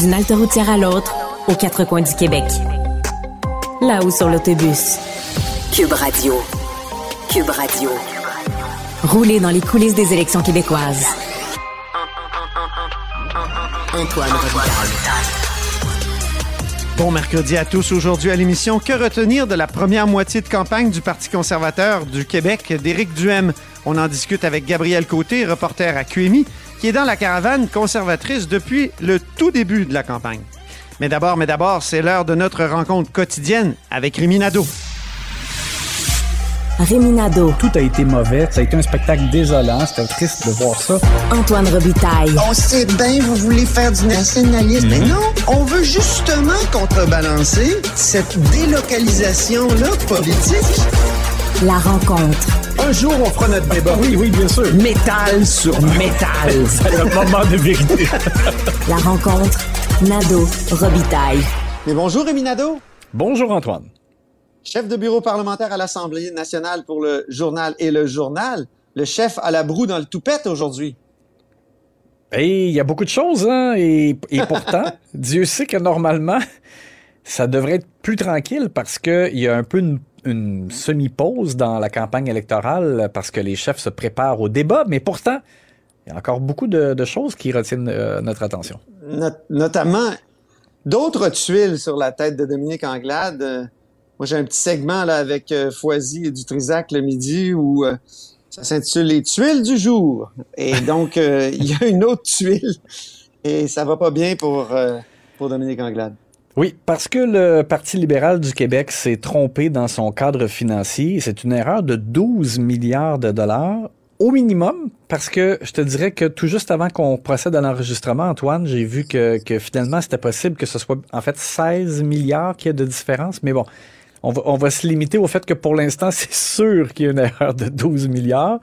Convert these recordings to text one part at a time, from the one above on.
D'une halte routière à l'autre, aux quatre coins du Québec. Là-haut sur l'autobus. Cube Radio. Cube Radio. Rouler dans les coulisses des élections québécoises. Antoine Robitaille. Bon mercredi à tous. Aujourd'hui à l'émission, que retenir de la première moitié de campagne du Parti conservateur du Québec d'Éric Duhem? On en discute avec Gabriel Côté, reporter à QMI, qui est dans la caravane conservatrice depuis le tout début de la campagne. Mais d'abord, mais d'abord, c'est l'heure de notre rencontre quotidienne avec Rémi Nadeau. Rémi Nadeau. Tout a été mauvais. Ça a été un spectacle désolant. C'était triste de voir ça. Antoine Robitaille. On sait bien, vous voulez faire du nationalisme. Mais non, on veut justement contrebalancer cette délocalisation-là politique. La rencontre. Un jour, on fera notre débat. Oui, oui, bien sûr. Métal sur métal. C'est le moment de vérité. La rencontre. Nadeau. Robitaille. Mais bonjour Rémi Nadeau, Bonjour, Antoine. chef de bureau parlementaire à l'Assemblée nationale pour le journal et le journal. Le chef à la broue dans le toupette aujourd'hui. Et il y a beaucoup de choses, hein, et, et pourtant, Dieu sait que normalement, ça devrait être plus tranquille parce qu'il y a un peu une, une semi-pause dans la campagne électorale parce que les chefs se préparent au débat, mais pourtant, il y a encore beaucoup de, choses qui retiennent euh, notre attention. Not- notamment d'autres tuiles sur la tête de Dominique Anglade. Euh, moi, j'ai un petit segment là avec euh, Foisy et Dutrisac le midi où ça s'intitule Les tuiles du jour. Et donc, il y a une autre tuile et ça va pas bien pour, pour Dominique Anglade. Oui, parce que le Parti libéral du Québec s'est trompé dans son cadre financier. C'est une erreur de 12 milliards de dollars au minimum, parce que je te dirais que tout juste avant qu'on procède à l'enregistrement, Antoine, j'ai vu que, finalement c'était possible que ce soit en fait 16 milliards qu'il y a de différence. Mais bon, on va, on va se limiter au fait que pour l'instant, c'est sûr qu'il y a une erreur de 12 milliards.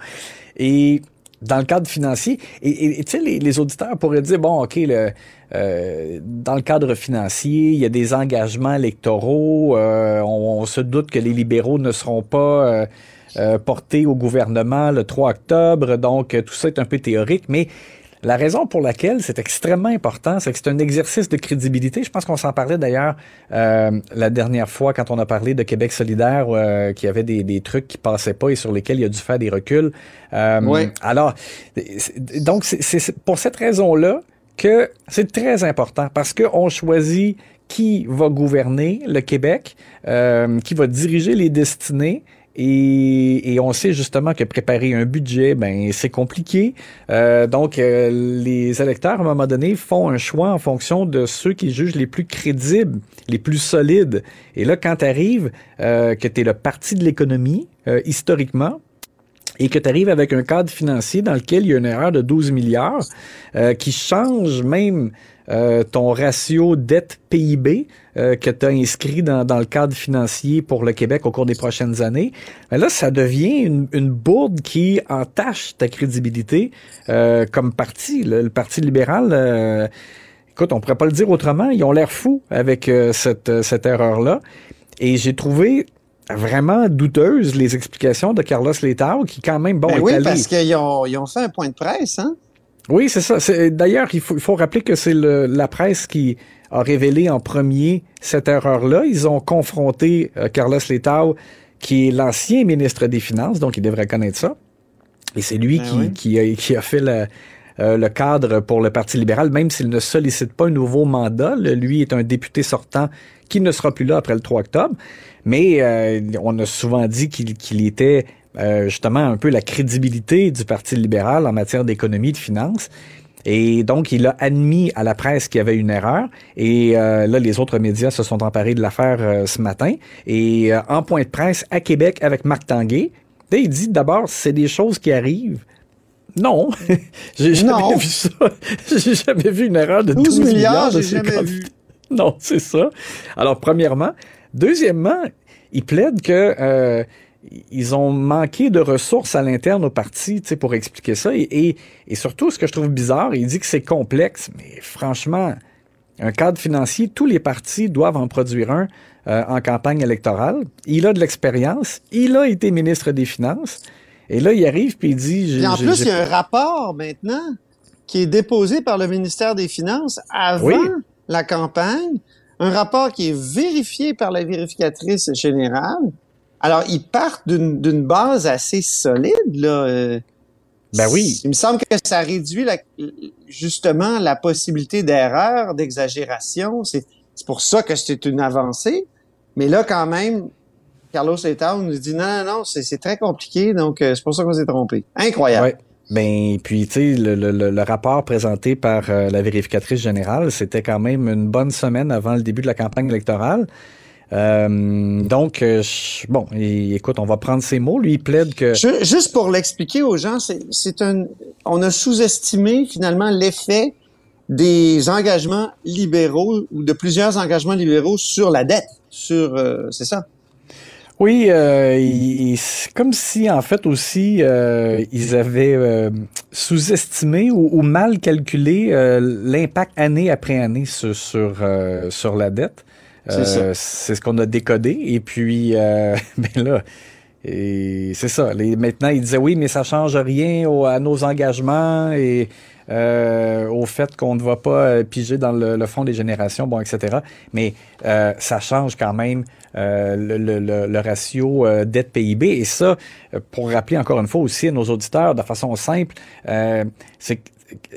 Et dans le cadre financier, et tu sais, les, les auditeurs pourraient dire, bon, OK, le, euh, dans le cadre financier, il y a des engagements électoraux, euh, on, on se doute que les libéraux ne seront pas euh, euh, portés au gouvernement le 3 octobre, donc euh, tout ça est un peu théorique, mais la raison pour laquelle c'est extrêmement important, c'est que c'est un exercice de crédibilité. Je pense qu'on s'en parlait d'ailleurs euh, la dernière fois quand on a parlé de Québec solidaire, euh, qu'il y avait des, des trucs qui passaient pas et sur lesquels il a dû faire des reculs. Euh, Oui. Alors, c'est- donc c'est c'est pour cette raison-là que c'est très important parce qu'on choisit qui va gouverner le Québec, euh, qui va diriger les destinées. Et, et on sait justement que préparer un budget, ben c'est compliqué. Euh, donc euh, les électeurs à un moment donné font un choix en fonction de ceux qu'ils jugent les plus crédibles, les plus solides. Et là, quand tu arrives, que tu es le parti de l'économie euh, historiquement, et que tu arrives avec un cadre financier dans lequel il y a une erreur de 12 milliards euh, qui change même euh, ton ratio dette-PIB euh, que tu as inscrit dans, dans le cadre financier pour le Québec au cours des prochaines années, ben là, ça devient une, une bourde qui entache ta crédibilité euh, comme parti. Le, le Parti libéral, euh, écoute, on pourrait pas le dire autrement, ils ont l'air fous avec euh, cette, cette erreur-là. Et j'ai trouvé vraiment douteuse les explications de Carlos Letao qui quand même bon Ben est oui, allé- parce qu'ils ont, ils ont fait un point de presse, hein? Oui c'est ça d'ailleurs il faut, il faut rappeler que c'est le- la presse qui a révélé en premier cette erreur là ils ont confronté euh, Carlos Letao qui est l'ancien ministre des Finances donc il devrait connaître ça Et c'est lui Ben qui, oui. qui, a, qui a fait le, euh, le cadre pour le Parti libéral, même s'il ne sollicite pas un nouveau mandat. Le- lui est un député sortant qui ne sera plus là après le 3 octobre. Mais euh, on a souvent dit qu'il qu'il était euh, justement un peu la crédibilité du Parti libéral en matière d'économie et de finances. Et donc, il a admis à la presse qu'il y avait une erreur. Et euh, là, les autres médias se sont emparés de l'affaire euh, ce matin. Et euh, en point de presse à Québec avec Marc Tanguay, là, il dit d'abord, c'est des choses qui arrivent. Non, j'ai jamais Non. vu ça. j'ai jamais vu une erreur de 12, 12 milliards, de j'ai ces jamais candidats. vu. Non, c'est ça. Alors, premièrement. Deuxièmement, il plaide que euh, ils ont manqué de ressources à l'interne au parti tu sais, pour expliquer ça. Et, et, et surtout, ce que je trouve bizarre, il dit que c'est complexe. Mais franchement, un cadre financier, tous les partis doivent en produire un euh, en campagne électorale. Il a de l'expérience. Il a été ministre des Finances. Et là, il arrive puis il dit... Puis en plus, il y a un rapport maintenant qui est déposé par le ministère des Finances avant Oui. la campagne, un rapport qui est vérifié par la vérificatrice générale. Alors, ils partent d'une base assez solide, là. euh, Ben oui. Il me semble que ça réduit la- justement la possibilité d'erreur, d'exagération. C'est pour ça que c'est une avancée. Mais là, quand même, Carlos Letao nous dit non, non, non, c'est très compliqué, donc euh, c'est pour ça qu'on s'est trompé. Incroyable. Ouais. Ben, puis, tu sais, le, le- le- le rapport présenté par euh, la vérificatrice générale, c'était quand même une bonne semaine avant le début de la campagne électorale. Euh, donc, euh, je- bon, écoute, on va prendre ces mots. Lui, il plaide que... Ju- Juste pour l'expliquer aux gens, c'est un, on a sous-estimé finalement l'effet des engagements libéraux ou de plusieurs engagements libéraux sur la dette, sur, euh, c'est ça? Oui, euh, il- il- c'est comme si, en fait, aussi, euh, ils avaient sous-estimé ou, ou mal calculé l'impact année après année sur, sur, sur la dette. C'est. Euh, c'est ce qu'on a décodé. Et puis, euh, ben là, et c'est ça. Les, maintenant, ils disaient oui, mais ça change rien au- à nos engagements et euh, au fait qu'on ne va pas piger dans le, le fonds des générations, bon, etc. Mais euh, ça change quand même euh, le, le- le- le ratio dette PIB. Et ça, pour rappeler encore une fois aussi à nos auditeurs de façon simple, c'est que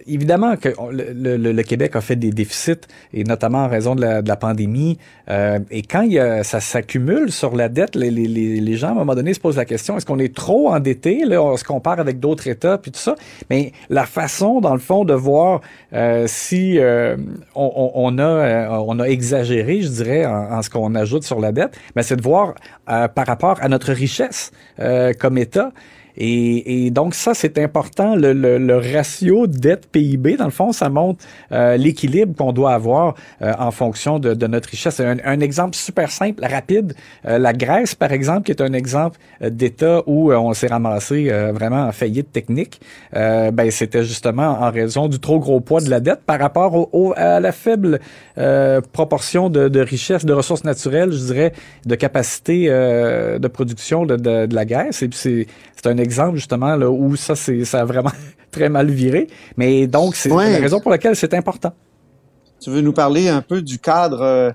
évidemment que le, Québec a fait des déficits, et notamment en raison de la, pandémie. euh, et quand il y a- ça s'accumule sur la dette, les, gens, à un moment donné, se posent la question, est-ce qu'on est trop endetté? Là, on se compare avec d'autres États, puis tout ça. Mais la façon, dans le fond, de voir euh, si euh, on, a, euh, on a exagéré, je dirais, en, ce qu'on ajoute sur la dette, ben, c'est de voir par rapport à notre richesse comme État. Et, et donc ça, c'est important. Le, le- le ratio dette-PIB, dans le fond, ça montre euh, l'équilibre qu'on doit avoir euh, en fonction de, de notre richesse. Un, un exemple super simple, rapide. euh, la Grèce, par exemple, qui est un exemple euh, d'État où euh, on s'est ramassé euh, vraiment en faillite technique, ben, c'était justement en raison du trop gros poids de la dette par rapport au, au- à la faible proportion de, de richesse, de ressources naturelles, je dirais, de capacité de production de, de, de la Grèce. Et puis c'est un exemple justement là, où ça, c'est, ça a vraiment très mal viré. Mais donc, c'est Ouais. la raison pour laquelle c'est important. Tu veux nous parler un peu du cadre euh,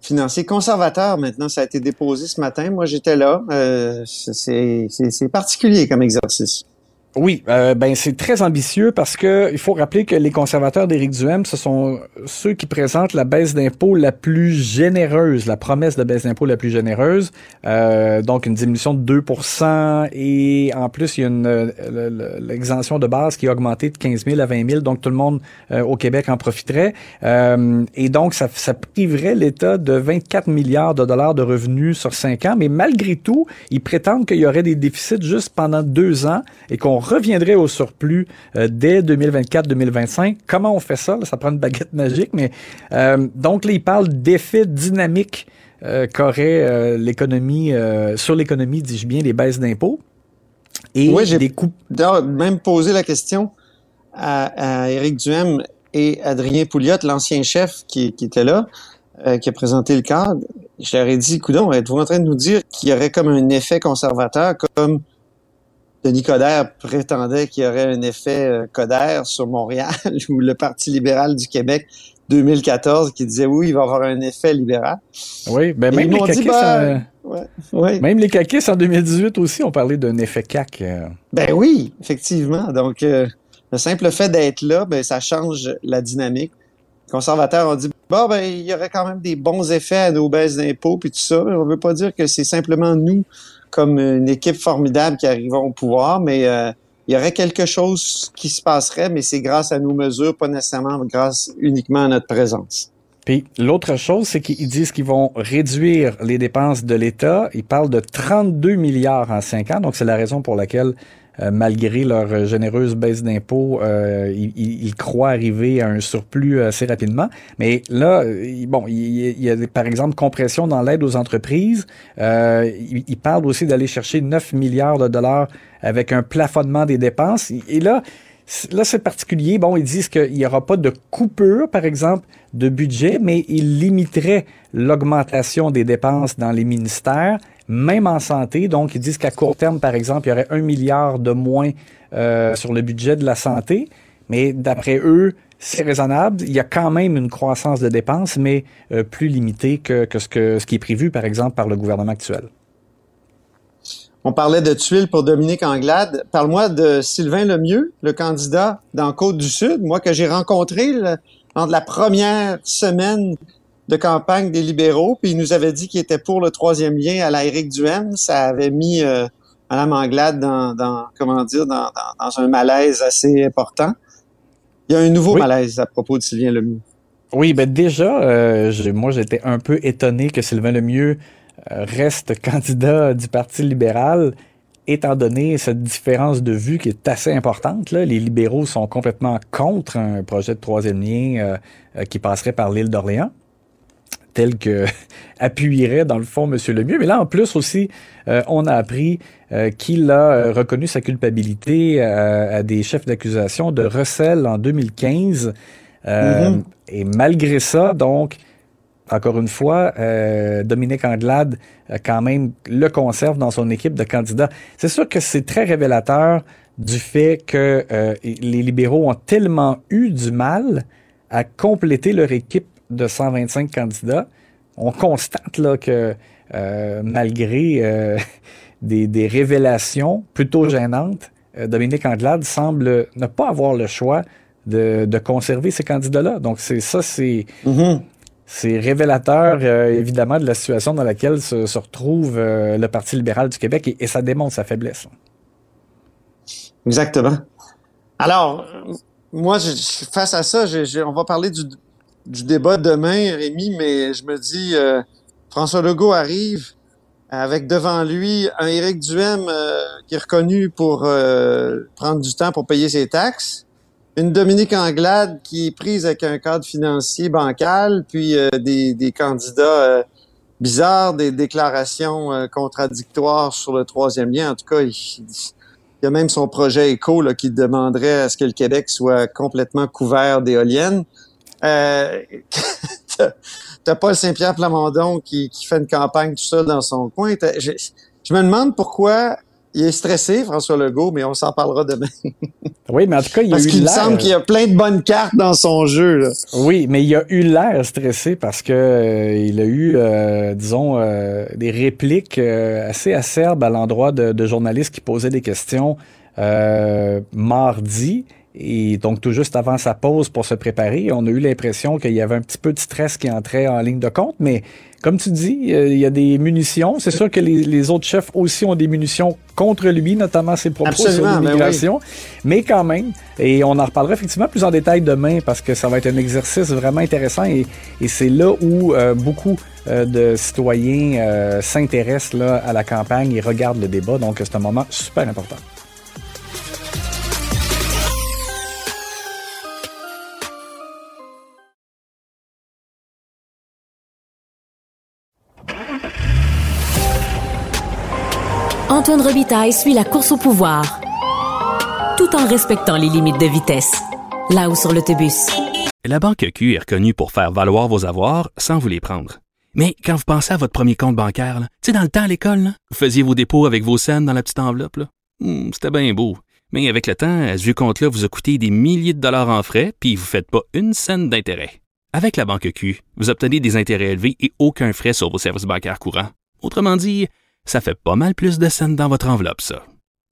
financier conservateur maintenant? Ça a été déposé ce matin. Moi, j'étais là. Euh, c'est particulier comme exercice. Oui, euh, ben c'est très ambitieux parce que il faut rappeler que les conservateurs d'Éric Duhem, ce sont ceux qui présentent la baisse d'impôt la plus généreuse, la promesse de baisse d'impôt la plus généreuse. Euh, donc une diminution de 2% et en plus il y a une euh, le- le- l'exemption de base qui a augmenté de 15 000 à 20 000, donc tout le monde euh, au Québec en profiterait. Euh, et donc ça, ça priverait l'État de 24 milliards de dollars de revenus sur 5 ans, mais malgré tout, ils prétendent qu'il y aurait des déficits juste pendant deux ans et qu'on reviendrait au surplus euh, dès 2024-2025. Comment on fait ça? Là, ça prend une baguette magique, mais euh, donc là, ils parlent d'effets dynamiques euh, qu'aurait l'économie, sur l'économie, dis-je bien, les baisses d'impôts. Et Oui, j'ai- des. D'ailleurs, même posé la question à, à Éric Duhem et Adrien Pouliot, l'ancien chef qui, qui était là, qui a présenté le cadre. Je leur ai dit, coudon, êtes-vous en train de nous dire qu'il y aurait comme un effet conservateur, comme Denis Coderre prétendait qu'il y aurait un effet euh, Coderre sur Montréal ou le Parti libéral du Québec 2014 qui disait oui, il va y avoir un effet libéral. Oui, ben Et même les, caquistes, ben, en, ouais, ouais. même les caquistes en 2018 aussi ont parlé d'un effet CAC. euh. Ben oui, effectivement. Donc, euh, le simple fait d'être là, ben, ça change la dynamique. Les conservateurs ont dit, bon, ben, il y aurait quand même des bons effets à nos baisses d'impôts puis tout ça. On veut pas dire que c'est simplement nous, comme une équipe formidable, qui arrivons au pouvoir, mais euh, il y aurait quelque chose qui se passerait, mais c'est grâce à nos mesures, pas nécessairement grâce uniquement à notre présence. Puis l'autre chose, c'est qu'ils disent qu'ils vont réduire les dépenses de l'État. Ils parlent de 32 milliards en cinq ans. Donc, c'est la raison pour laquelle, euh, malgré leur généreuse baisse d'impôts, euh, ils, croient arriver à un surplus assez rapidement. Mais là, euh, bon, il y a- il par exemple compression dans l'aide aux entreprises. Euh, ils, ils parlent aussi d'aller chercher 9 milliards de dollars avec un plafonnement des dépenses. Et là, Là, c'est particulier. Bon, ils disent qu'il n'y aura pas de coupure, par exemple, de budget, mais ils limiteraient l'augmentation des dépenses dans les ministères, même en santé. Donc, ils disent qu'à court terme, par exemple, il y aurait un milliard de moins euh, sur le budget de la santé. Mais d'après eux, c'est raisonnable. Il y a quand même une croissance de dépenses, mais euh, plus limitée que, que, ce que ce qui est prévu, par exemple, par le gouvernement actuel. On parlait de tuiles pour Dominique Anglade. Parle-moi de Sylvain Lemieux, le candidat dans Côte-du-Sud, moi que j'ai rencontré le- de la première semaine de campagne des libéraux, puis il nous avait dit qu'il était pour le troisième lien à la Éric Duhem. Ça avait mis euh, Mme Anglade dans, dans comment dire, dans, dans- dans un malaise assez important. Il y a un nouveau Oui. malaise à propos de Sylvain Lemieux. Oui, ben déjà, euh, moi j'étais un peu étonné que Sylvain Lemieux euh, reste candidat du Parti libéral, étant donné cette différence de vue qui est assez importante. Là. Les libéraux sont complètement contre un projet de troisième lien euh, qui passerait par l'île d'Orléans tel que appuierait dans le fond M. Lemieux. Mais là, en plus aussi, euh, on a appris euh, qu'il a euh, reconnu sa culpabilité à des chefs d'accusation de recel en 2015. Euh, Mhm. Et malgré ça, donc, encore une fois, euh, Dominique Anglade quand même le conserve dans son équipe de candidats. C'est sûr que c'est très révélateur du fait que euh, les libéraux ont tellement eu du mal à compléter leur équipe de 125 candidats. On constate là que euh, malgré euh, des, des révélations plutôt gênantes, euh, Dominique Anglade semble ne pas avoir le choix de, de conserver ces candidats-là. Donc c'est ça, c'est Mhm. c'est révélateur, euh, évidemment, de la situation dans laquelle se, se retrouve euh, le Parti libéral du Québec et, et ça démontre sa faiblesse. Exactement. Alors, moi, je, je- face à ça, on va parler du, du débat demain, Rémi, mais je me dis, euh, François Legault arrive avec devant lui un Éric Duhem euh, qui est reconnu pour euh, prendre du temps pour payer ses taxes, une Dominique Anglade qui est prise avec un cadre financier bancal, puis des, des candidats bizarres, des déclarations contradictoires sur le troisième lien. En tout cas, il, il y a même son projet éco là, qui demanderait à ce que le Québec soit complètement couvert d'éoliennes. Euh, t'as- Paul Saint-Pierre Plamondon qui, qui fait une campagne tout seul dans son coin. Je, je me demande pourquoi il est stressé, François Legault, mais on s'en parlera demain. Oui, mais en tout cas, il a Parce eu qu'il semble qu'il y a plein de bonnes cartes dans son jeu. Là. Oui, mais il a eu l'air stressé parce que euh, il a eu, euh, disons, euh, des répliques euh, assez acerbes à l'endroit de, de journalistes qui posaient des questions mardi. Et donc, tout juste avant sa pause pour se préparer, on a eu l'impression qu'il y avait un petit peu de stress qui entrait en ligne de compte. Mais comme tu dis, euh, il y a des munitions. C'est sûr que les, les autres chefs aussi ont des munitions contre lui, notamment ses propos Absolument, sur ben l'immigration. Mais quand même, et on en reparlera effectivement plus en détail demain parce que ça va être un exercice vraiment intéressant et, et c'est là où euh, beaucoup euh, de citoyens euh, s'intéressent à la campagne et regardent le débat. Donc c'est un moment super important. Antoine Robitaille suit la course au pouvoir, tout en respectant les limites de vitesse. Là-haut sur l'autobus. La Banque Q est reconnue pour faire valoir vos avoirs sans vous les prendre. Mais quand vous pensez à votre premier compte bancaire, tu sais, dans le temps à l'école, vous faisiez vos dépôts avec vos scènes dans la petite enveloppe. Hmm, C'était bien beau. Mais avec le temps, ce vieux compte-là vous a coûté des milliers de dollars en frais, puis vous ne faites pas une scène d'intérêt. Avec la banque Q, vous obtenez des intérêts élevés et aucun frais sur vos services bancaires courants. Autrement dit, ça fait pas mal plus de scènes dans votre enveloppe, ça.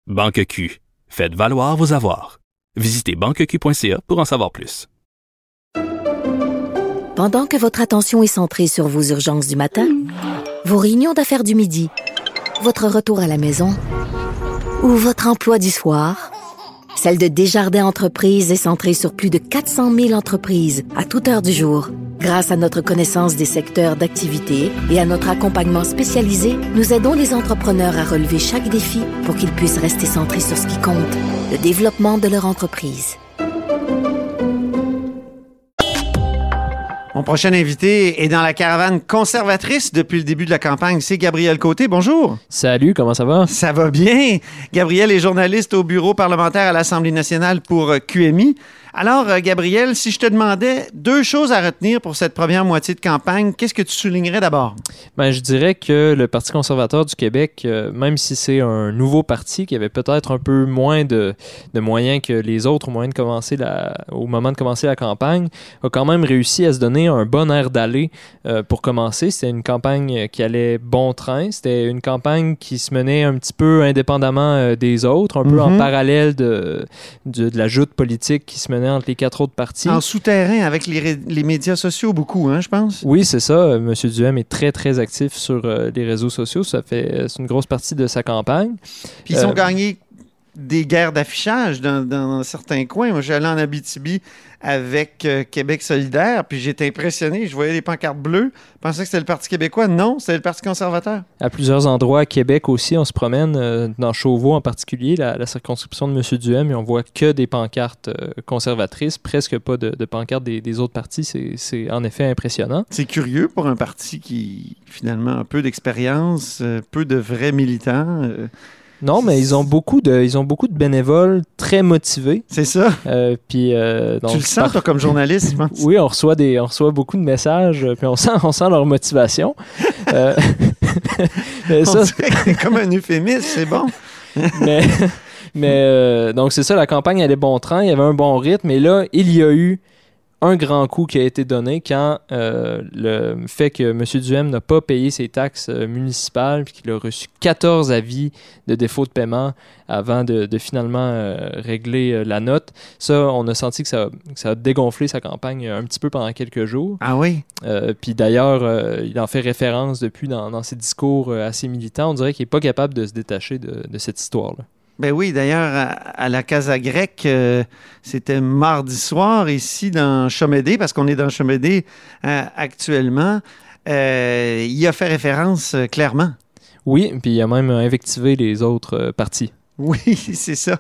Banque Q, faites valoir vos avoirs. Visitez banqueq.ca pour en savoir plus. Pendant que votre attention est centrée sur vos urgences du matin, vos réunions d'affaires du midi, votre retour à la maison ou votre emploi du soir, celle de Desjardins Entreprises est centrée sur plus de 400 000 entreprises à toute heure du jour. Grâce à notre connaissance des secteurs d'activité et à notre accompagnement spécialisé, nous aidons les entrepreneurs à relever chaque défi pour qu'ils puissent rester centrés sur ce qui compte, le développement de leur entreprise. Mon prochain invité est dans la caravane conservatrice depuis le début de la campagne. C'est Gabriel Côté. Bonjour. Salut, comment ça va? Ça va bien. Gabriel est journaliste au bureau parlementaire à l'Assemblée nationale pour QMI. Alors, euh, Gabriel, si je te demandais deux choses à retenir pour cette première moitié de campagne, qu'est-ce que tu soulignerais d'abord? Ben, je dirais que le Parti conservateur du Québec, euh, même si c'est un nouveau parti qui avait peut-être un peu moins de, de, moyens que les autres au, moyen de commencer la, au moment de commencer la campagne, a quand même réussi à se donner un bon air d'aller euh, pour commencer. C'était une campagne qui allait bon train. C'était une campagne qui se menait un petit peu indépendamment euh, des autres, un peu en Mhm. parallèle de, de, de la joute politique qui se menait entre les quatre autres partis. En souterrain avec les, les médias sociaux, beaucoup, hein, je pense. Oui, c'est ça. Euh, Monsieur Duhem est très, très actif sur euh, les réseaux sociaux. Ça fait, euh, c'est une grosse partie de sa campagne. Puis ils ont gagné des guerres d'affichage dans, dans certains coins. Moi, j'allais en Abitibi avec euh, Québec solidaire, puis j'étais impressionné. Je voyais les pancartes bleues. Je pensais que c'était le Parti québécois. Non, c'était le Parti conservateur. À plusieurs endroits à Québec aussi, on se promène, euh, dans Chauveau en particulier, la, la circonscription de M. Duhem, et on voit que des pancartes euh, conservatrices, presque pas de, de pancartes des, des autres partis. C'est, en effet impressionnant. C'est curieux pour un parti qui, finalement, a peu d'expérience, peu de vrais militants. Non, mais ils ont beaucoup de, ils ont beaucoup de bénévoles très motivés. c'est ça. Euh, puis, euh, donc, tu le sens, par- toi, comme journaliste, je pense. Oui, on reçoit des, on reçoit beaucoup de messages, euh, puis on sent, on sent leur motivation. Euh, mais ça, c'est comme un euphémisme, c'est bon. mais, mais donc c'est ça, la campagne allait bon train, il y avait un bon rythme, et là, il y a eu un grand coup qui a été donné quand euh, le fait que M. Duhem n'a pas payé ses taxes euh, municipales puis qu'il a reçu 14 avis de défaut de paiement avant de, de finalement euh, régler la note. Ça, on a senti que ça, que ça a dégonflé sa campagne un petit peu pendant quelques jours. Ah oui? Euh, puis d'ailleurs, il en fait référence depuis dans, dans ses discours assez militants. On dirait qu'il n'est pas capable de se détacher de, de cette histoire-là. Ben oui, d'ailleurs, à, à la Casa Grecque, euh, c'était mardi soir ici dans Chomédé, parce qu'on est dans Chomédé euh, actuellement. Euh, il a fait référence clairement. Oui, puis il a même invectivé les autres partis. Oui, c'est ça.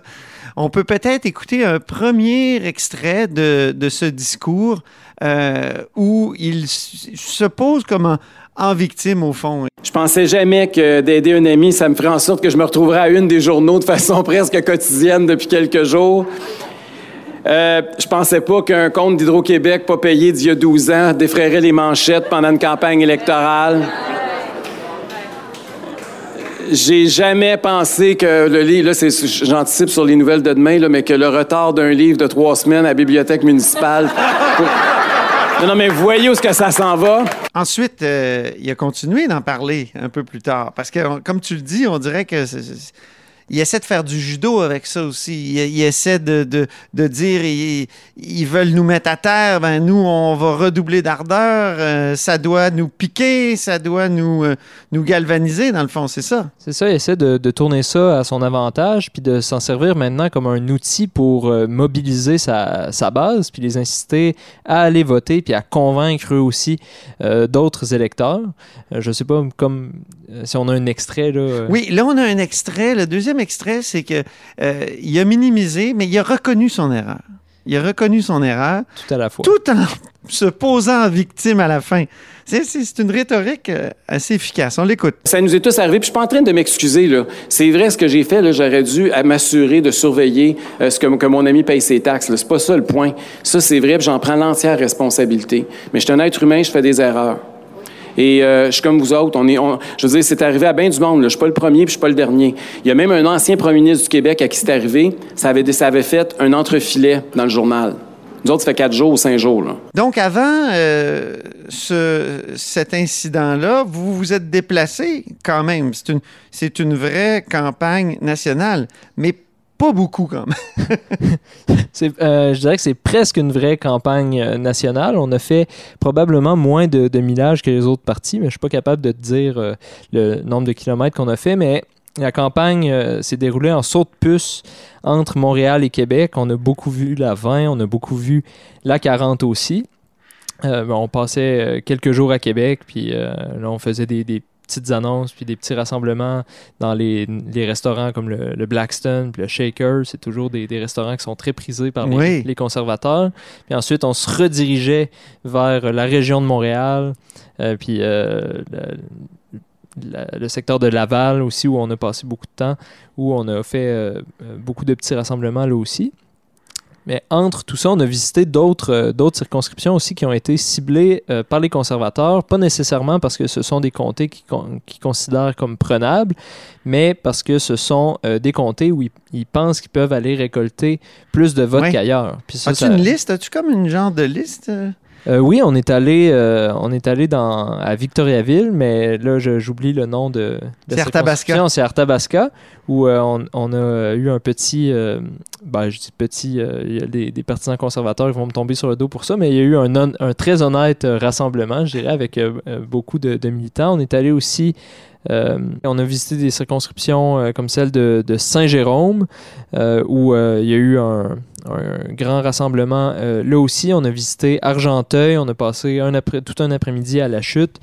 On peut peut-être écouter un premier extrait de, de ce discours euh, où il se pose comme en, en victime, au fond. Je pensais jamais que d'aider un ami, ça me ferait en sorte que je me retrouverais à une des journaux de façon presque quotidienne depuis quelques jours. Euh, je pensais pas qu'un compte d'Hydro-Québec pas payé d'il y a 12 ans défrayerait les manchettes pendant une campagne électorale. J'ai jamais pensé que le livre, là, j'anticipe sur les nouvelles de demain, mais que le retard d'un livre de trois semaines à la bibliothèque municipale. Non, mais voyez où est-ce que ça s'en va? Ensuite, euh, il a continué d'en parler un peu plus tard. Parce que, comme tu le dis, on dirait que il essaie de faire du judo avec ça aussi. Il, essaie de, de- de dire ils, ils veulent nous mettre à terre, ben nous, on va redoubler d'ardeur. euh, ça doit nous piquer, ça doit nous, euh, nous galvaniser, dans le fond, c'est ça. C'est ça, il essaie de, de tourner ça à son avantage, puis de s'en servir maintenant comme un outil pour euh, mobiliser sa, sa base, puis les inciter à aller voter, puis à convaincre eux aussi d'autres électeurs. Je sais pas, comme si on a un extrait, là. euh, Oui, là, on a un extrait. Le deuxième extrait, c'est que euh, il a minimisé, mais il a reconnu son erreur. Il a reconnu son erreur. Tout à la fois. Tout en se posant en victime à la fin. C'est, une rhétorique euh, assez efficace. On l'écoute. Ça nous est tous arrivé, puis je suis pas en train de m'excuser là. C'est vrai ce que j'ai fait là, j'aurais dû m'assurer de surveiller euh, ce que, que mon ami paye ses taxes. Là. C'est pas ça le point. Ça c'est vrai, puis j'en prends l'entière responsabilité. Mais je suis un être humain, je fais des erreurs. Et euh, je suis comme vous autres. On est, je veux dire, c'est arrivé à bien du monde. Là. Je suis pas le premier, puis je suis pas le dernier. Il y a même un ancien premier ministre du Québec à qui c'est arrivé. Ça avait, ça avait fait un entrefilet dans le journal. Nous autres, ça fait quatre jours ou cinq jours. Donc, avant euh, ce, cet incident-là, vous vous êtes déplacé quand même. C'est une, une vraie campagne nationale, mais pas beaucoup quand même. Euh, je dirais que c'est presque une vraie campagne euh, nationale. On a fait probablement moins de, de millage que les autres partis, mais je suis pas capable de te dire euh, le nombre de kilomètres qu'on a fait. Mais la campagne s'est déroulée en saut de puce entre Montréal et Québec. On a beaucoup vu la 20, on a beaucoup vu la 40 aussi. On passait quelques jours à Québec, puis là, on faisait des, des petites annonces, puis des petits rassemblements dans les, les restaurants comme le, le Blackstone, puis le Shaker. C'est toujours des, des restaurants qui sont très prisés par les, Oui. les conservateurs. Puis ensuite, on se redirigeait vers la région de Montréal, euh, puis euh, le, la- le secteur de Laval aussi, où on a passé beaucoup de temps, où on a fait euh, beaucoup de petits rassemblements là aussi. Mais entre tout ça, on a visité d'autres euh, d'autres circonscriptions aussi qui ont été ciblées euh, par les conservateurs, pas nécessairement parce que ce sont des comtés qu'ils con- qu'ils considèrent comme prenables, mais parce que ce sont euh, des comtés où ils, ils pensent qu'ils peuvent aller récolter plus de votes Ouais. qu'ailleurs. As-tu ça- une liste? As-tu comme une genre de liste? Euh? oui, on est allé, euh, on est allé dans, à Victoriaville, mais là, j'oublie le nom de. de C'est Arthabasca. C'est Arthabasca, où euh, on, on a eu un petit. ben, je dis petit, euh, il y a des, des partisans conservateurs qui vont me tomber sur le dos pour ça, mais il y a eu un, très honnête rassemblement, je dirais, avec beaucoup de, de militants. On est allé aussi. on a visité des circonscriptions comme celle de, de Saint-Jérôme, où il y a eu un, un grand rassemblement. Euh, là aussi, on a visité Argenteuil, on a passé tout un après-midi à la chute.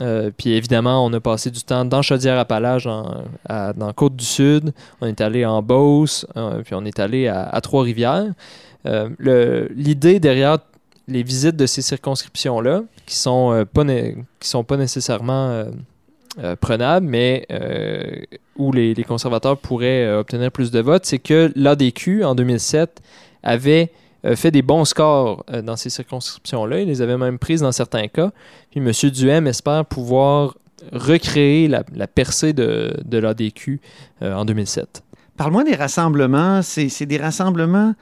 Euh, puis évidemment, on a passé du temps dans Chaudière-Appalaches, dans, à- dans Côte-du-Sud. On est allé en Beauce, euh, puis on est allé à, Trois-Rivières. L'idée derrière les visites de ces circonscriptions-là, qui sont sont pas nécessairement euh, mais euh, où les, conservateurs pourraient euh, obtenir plus de votes, c'est que l'ADQ, en 2007, avait euh, fait des bons scores dans ces circonscriptions-là. Il les avait même prises dans certains cas. Puis M. Duhem espère pouvoir recréer la, percée de, de l'ADQ en 2007. Parle-moi des rassemblements. C'est des rassemblements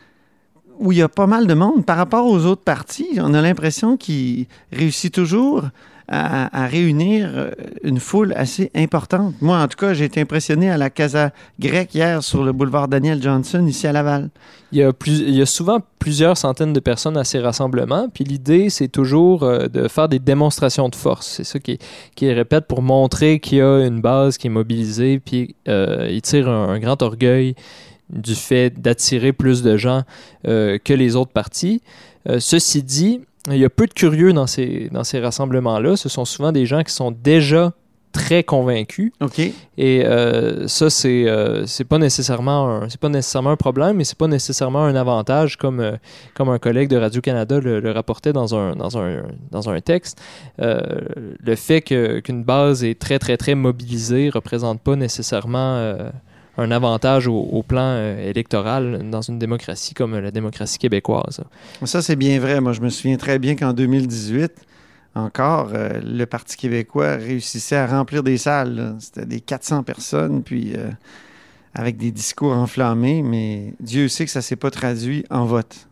où il y a pas mal de monde. Par rapport aux autres partis, on a l'impression qu'ils réussissent toujours à, réunir euh, une foule assez importante. Moi, en tout cas, j'ai été impressionné à la Casa Grecque hier sur le boulevard Daniel Johnson, ici à Laval. Il y, a souvent plusieurs centaines de personnes à ces rassemblements, puis l'idée, c'est toujours euh, de faire des démonstrations de force. C'est ça qui, qui répète pour montrer qu'il y a une base qui est mobilisée, puis euh, il tire un, un grand orgueil du fait d'attirer plus de gens euh, que les autres partis. Euh, ceci dit, il y a peu de curieux dans ces, dans ces rassemblements-là. Ce sont souvent des gens qui sont déjà très convaincus. OK. Et euh, ça, c'est euh, c'est pas nécessairement un c'est pas nécessairement un problème, mais c'est pas nécessairement un avantage comme euh, comme un collègue de Radio Canada le, le rapportait dans un dans un dans un texte. Le fait que qu'une base est très très très mobilisée représente pas nécessairement un avantage au, au plan euh, électoral dans une démocratie comme la démocratie québécoise. Ça, c'est bien vrai. Moi, je me souviens très bien qu'en 2018, encore, euh, le Parti québécois réussissait à remplir des salles. C'était des 400 personnes, puis euh, avec des discours enflammés, mais Dieu sait que ça ne s'est pas traduit en vote.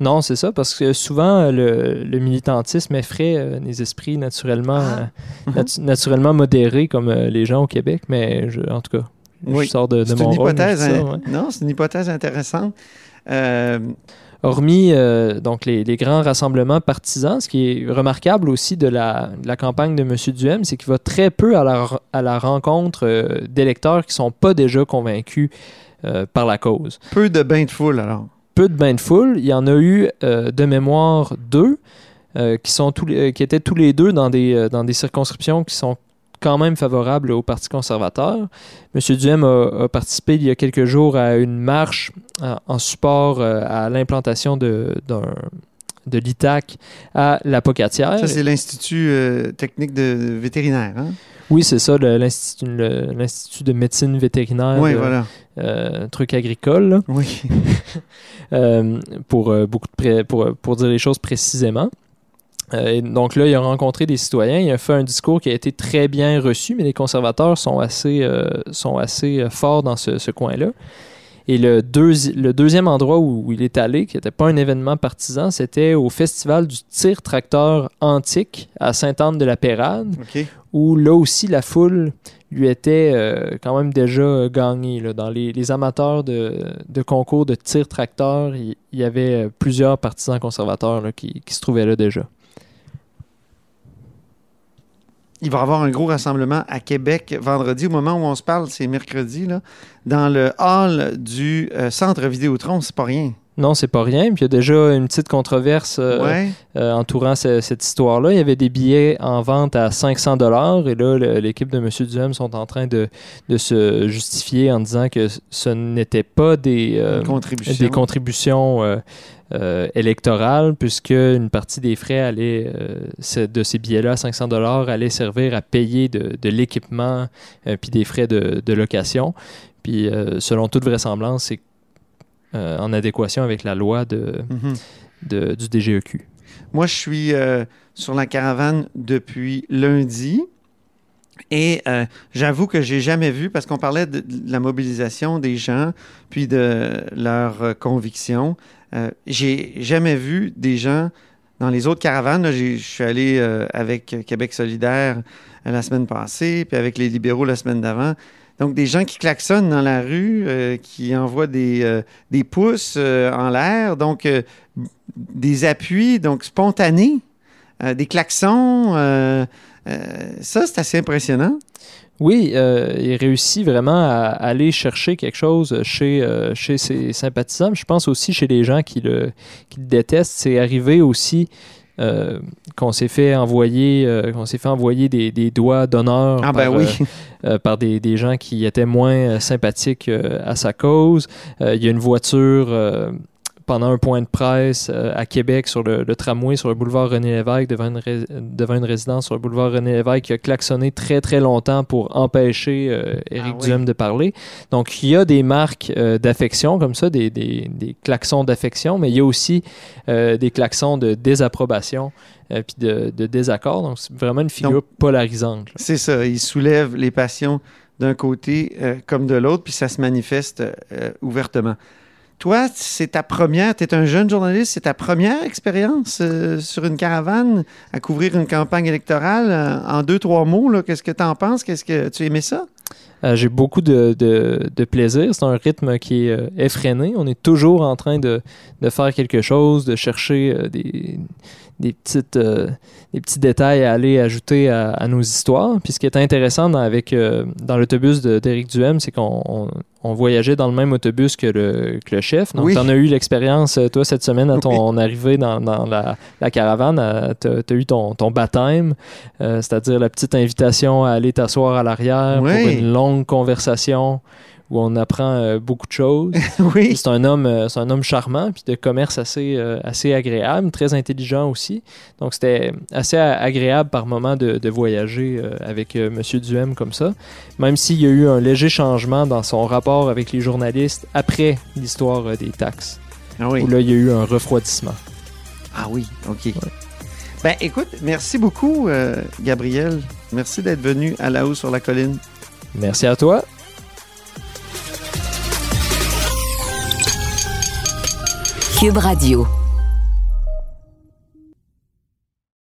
Non, c'est ça, parce que souvent, le, le militantisme effraie euh, les esprits naturellement, Ah. natu- naturellement modérés comme les gens au Québec, mais je- en tout cas, Oui. je sors de, mon une rôle, hypothèse, ça, ouais. non, c'est une hypothèse intéressante. Euh, Hormis euh, donc les, les grands rassemblements partisans, ce qui est remarquable aussi de la, de la campagne de M. Duhem, c'est qu'il va très peu à la, à la rencontre euh, d'électeurs qui ne sont pas déjà convaincus par la cause. peu de bains de foule, alors. peu de bains de foule. Il y en a eu de mémoire deux qui, sont tous les- qui étaient tous les deux dans des, dans des circonscriptions qui sont quand même favorables au Parti conservateur. M. Duhem a, a participé il y a quelques jours à une marche en, en support euh, à l'implantation de, d'un- de l'ITAC à la Pocatière. Ça, c'est l'Institut euh, technique de vétérinaire. Hein? Oui, c'est ça, l'Institut, de médecine vétérinaire. Oui, de- voilà. euh, truc agricole. là. Oui. euh, pour, euh, beaucoup de pour, pour dire les choses précisément. Euh, et donc là, il a rencontré des citoyens, il a fait un discours qui a été très bien reçu, mais les conservateurs sont assez, euh, sont assez euh, forts dans ce, ce coin-là. Et le, deuxi- le deuxième endroit où, où il est allé, qui n'était pas un événement partisan, c'était au Festival du tir tracteur antique à Sainte-Anne-de-la-Pérade, où là aussi la foule lui était euh, quand même déjà gagnée. là. Dans les, les amateurs de, de concours de tir tracteur, il y, avait plusieurs partisans conservateurs là, qui, qui se trouvaient là déjà. Il va y avoir un gros rassemblement à Québec vendredi. Au moment où on se parle, c'est mercredi, là, dans le hall du euh, centre Vidéotron. C'est pas rien. Non, c'est pas rien. Puis il y a déjà une petite controverse euh, ouais. euh, entourant ce- cette histoire-là. Il y avait des billets en vente à 500 dollars et là, l'équipe de M. Duhem sont en train de, de se justifier en disant que ce n'était pas des, euh, Une contribution. des contributions euh, électorales puisque une partie des frais allait, euh, de ces billets-là, 500 dollars, allait servir à payer de, de l'équipement euh, puis des frais de, de location. Puis selon toute vraisemblance, c'est en adéquation avec la loi de, Mhm. du DGEQ. Moi, je suis sur la caravane depuis lundi. Et euh, j'avoue que j'ai jamais vu, parce qu'on parlait de, de la mobilisation des gens, puis de leurs euh, convictions. Euh, j'ai jamais vu des gens dans les autres caravanes. Je suis allé euh, avec Québec solidaire euh, la semaine passée, puis avec les libéraux la semaine d'avant. Donc, des gens qui klaxonnent dans la rue, qui envoient des, des pouces en l'air. Donc, des appuis donc spontanés, des klaxons. ça, c'est assez impressionnant. Oui, euh, il réussit vraiment à aller chercher quelque chose chez, euh, chez ses sympathisants. Je pense aussi chez les gens qui le, qui le détestent. C'est arrivé aussi euh, qu'on s'est fait envoyer, qu'on s'est fait envoyer des, des doigts d'honneur Ah, ben par, oui. par des, des gens qui étaient moins sympathiques à sa cause. Il y a une voiture pendant un point de presse euh, à Québec sur le, le tramway sur le boulevard René Lévesque devant une, ré- devant une résidence sur le boulevard René Lévesque qui a klaxonné très très longtemps pour empêcher euh, Éric Ah oui. Duhem de parler. Donc il y a des marques euh, d'affection comme ça, des, des, des klaxons d'affection, mais il y a aussi euh, des klaxons de désapprobation euh, puis de, de désaccord. Donc c'est vraiment une figure Donc, polarisante. C'est ça. Il soulève les passions d'un côté comme de l'autre, puis ça se manifeste ouvertement. Toi, c'est ta première, tu es un jeune journaliste, c'est ta première expérience euh, sur une caravane à couvrir une campagne électorale. euh, en deux, trois mots, qu'est-ce que tu en penses? Qu'est-ce que tu aimais ça? Euh, J'ai beaucoup de, plaisir. C'est un rythme qui est effréné. On est toujours en train de, de faire quelque chose, de chercher des, des, petites, des petits détails à aller ajouter à, nos histoires. Puis ce qui est intéressant dans, avec, dans l'autobus d'Éric Duhem, c'est qu'on on, voyageait dans le même autobus que le, que le chef. Donc, Oui. tu en as eu l'expérience, euh, toi, cette semaine, à ton arrivée dans, dans la, la caravane. Tu as, eu ton, ton baptême, euh, c'est-à-dire la petite invitation à aller t'asseoir à l'arrière pour une longue conversation où on apprend euh, beaucoup de choses. oui. C'est un homme, euh, c'est un homme charmant puis de commerce assez, euh, assez agréable, très intelligent aussi. Donc c'était assez agréable par moment de, de voyager avec Monsieur Duhem comme ça. Même s'il y a eu un léger changement dans son rapport avec les journalistes après l'histoire des taxes, Ah oui. où là il y a eu un refroidissement. Ah oui, OK. Ben écoute, merci beaucoup, Gabriel. Merci d'être venu à la haut sur la colline. Merci à toi. Cube Radio.